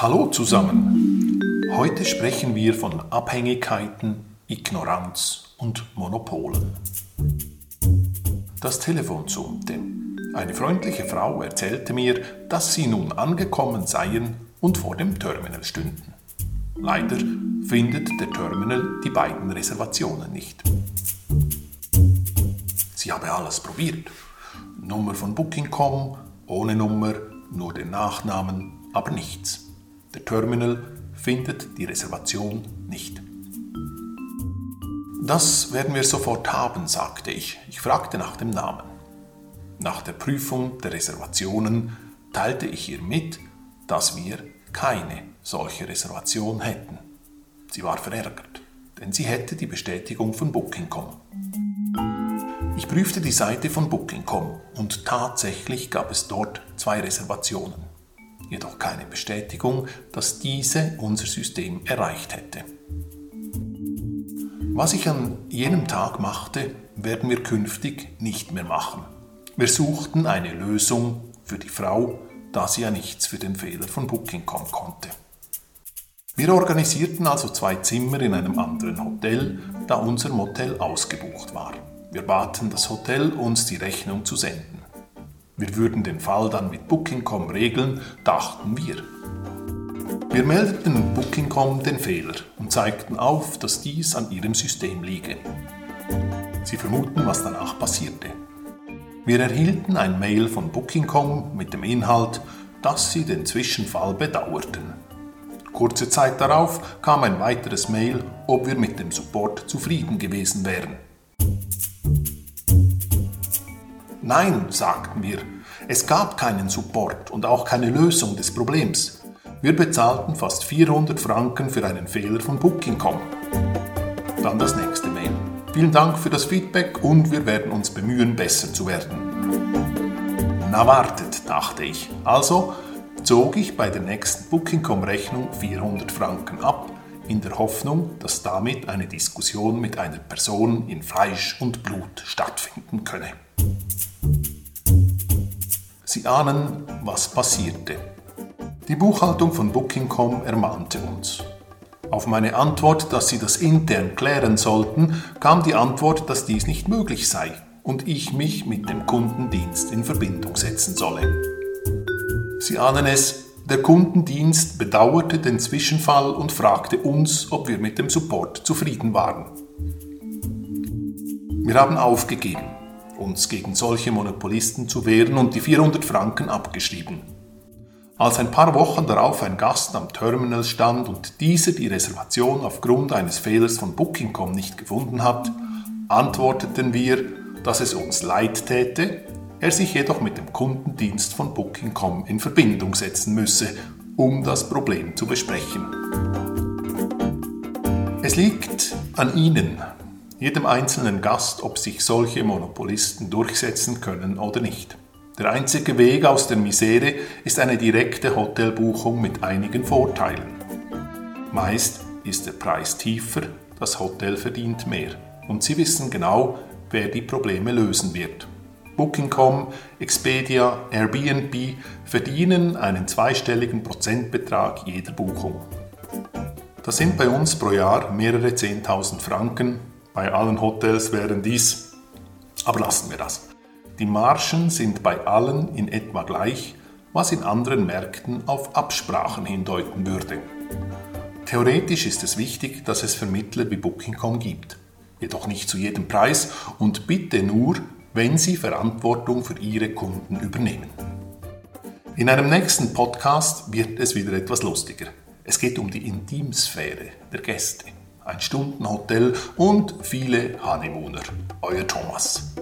Hallo zusammen. Heute sprechen wir von Abhängigkeiten, Ignoranz und Monopolen. Das Telefon summte. Eine freundliche Frau erzählte mir, dass sie nun angekommen seien und vor dem Terminal stünden. Leider findet der Terminal die beiden Reservationen nicht. Sie habe alles probiert. Nummer von Booking.com, ohne Nummer, nur den Nachnamen, aber nichts. Der Terminal findet die Reservation nicht. Das werden wir sofort haben, sagte ich. Ich fragte nach dem Namen. Nach der Prüfung der Reservationen teilte ich ihr mit, dass wir keine solche Reservation hätten. Sie war verärgert, denn sie hätte die Bestätigung von Booking.com. Ich prüfte die Seite von Booking.com und tatsächlich gab es dort zwei Reservationen, jedoch keine Bestätigung, dass diese unser System erreicht hätte. Was ich an jenem Tag machte, werden wir künftig nicht mehr machen. Wir suchten eine Lösung für die Frau, da sie ja nichts für den Fehler von Booking.com konnte. Wir organisierten also zwei Zimmer in einem anderen Hotel, da unser Motel ausgebucht war. Wir baten das Hotel, uns die Rechnung zu senden. Wir würden den Fall dann mit Booking.com regeln, dachten wir. Wir meldeten Booking.com den Fehler und zeigten auf, dass dies an ihrem System liege. Sie vermuten, was danach passierte. Wir erhielten ein Mail von Booking.com mit dem Inhalt, dass sie den Zwischenfall bedauerten. Kurze Zeit darauf kam ein weiteres Mail, ob wir mit dem Support zufrieden gewesen wären. Nein, sagten wir, es gab keinen Support und auch keine Lösung des Problems. Wir bezahlten fast 400 Franken für einen Fehler von Booking.com. Dann das nächste Mail. Vielen Dank für das Feedback und wir werden uns bemühen, besser zu werden. Na wartet, dachte ich. Also zog ich bei der nächsten Booking.com-Rechnung 400 Franken ab, in der Hoffnung, dass damit eine Diskussion mit einer Person in Fleisch und Blut stattfinden könne. Sie ahnen, was passierte. Die Buchhaltung von Booking.com ermahnte uns. Auf meine Antwort, dass sie das intern klären sollten, kam die Antwort, dass dies nicht möglich sei und ich mich mit dem Kundendienst in Verbindung setzen solle. Sie ahnen es, der Kundendienst bedauerte den Zwischenfall und fragte uns, ob wir mit dem Support zufrieden waren. Wir haben aufgegeben uns gegen solche Monopolisten zu wehren und die 400 Franken abgeschrieben. Als ein paar Wochen darauf ein Gast am Terminal stand und dieser die Reservation aufgrund eines Fehlers von Booking.com nicht gefunden hat, antworteten wir, dass es uns leid täte, er sich jedoch mit dem Kundendienst von Booking.com in Verbindung setzen müsse, um das Problem zu besprechen. Es liegt an Ihnen, jedem einzelnen Gast, ob sich solche Monopolisten durchsetzen können oder nicht. Der einzige Weg aus der Misere ist eine direkte Hotelbuchung mit einigen Vorteilen. Meist ist der Preis tiefer, das Hotel verdient mehr und Sie wissen genau, wer die Probleme lösen wird. Booking.com, Expedia, Airbnb verdienen einen zweistelligen Prozentbetrag jeder Buchung. Das sind bei uns pro Jahr mehrere 10.000 Franken bei allen Hotels wären dies, aber lassen wir das. Die Margen sind bei allen in etwa gleich, was in anderen Märkten auf Absprachen hindeuten würde. Theoretisch ist es wichtig, dass es Vermittler wie Booking.com gibt, jedoch nicht zu jedem Preis und bitte nur, wenn sie Verantwortung für ihre Kunden übernehmen. In einem nächsten Podcast wird es wieder etwas lustiger. Es geht um die Intimsphäre der Gäste ein Stundenhotel und viele Honeymooner. Euer Thomas.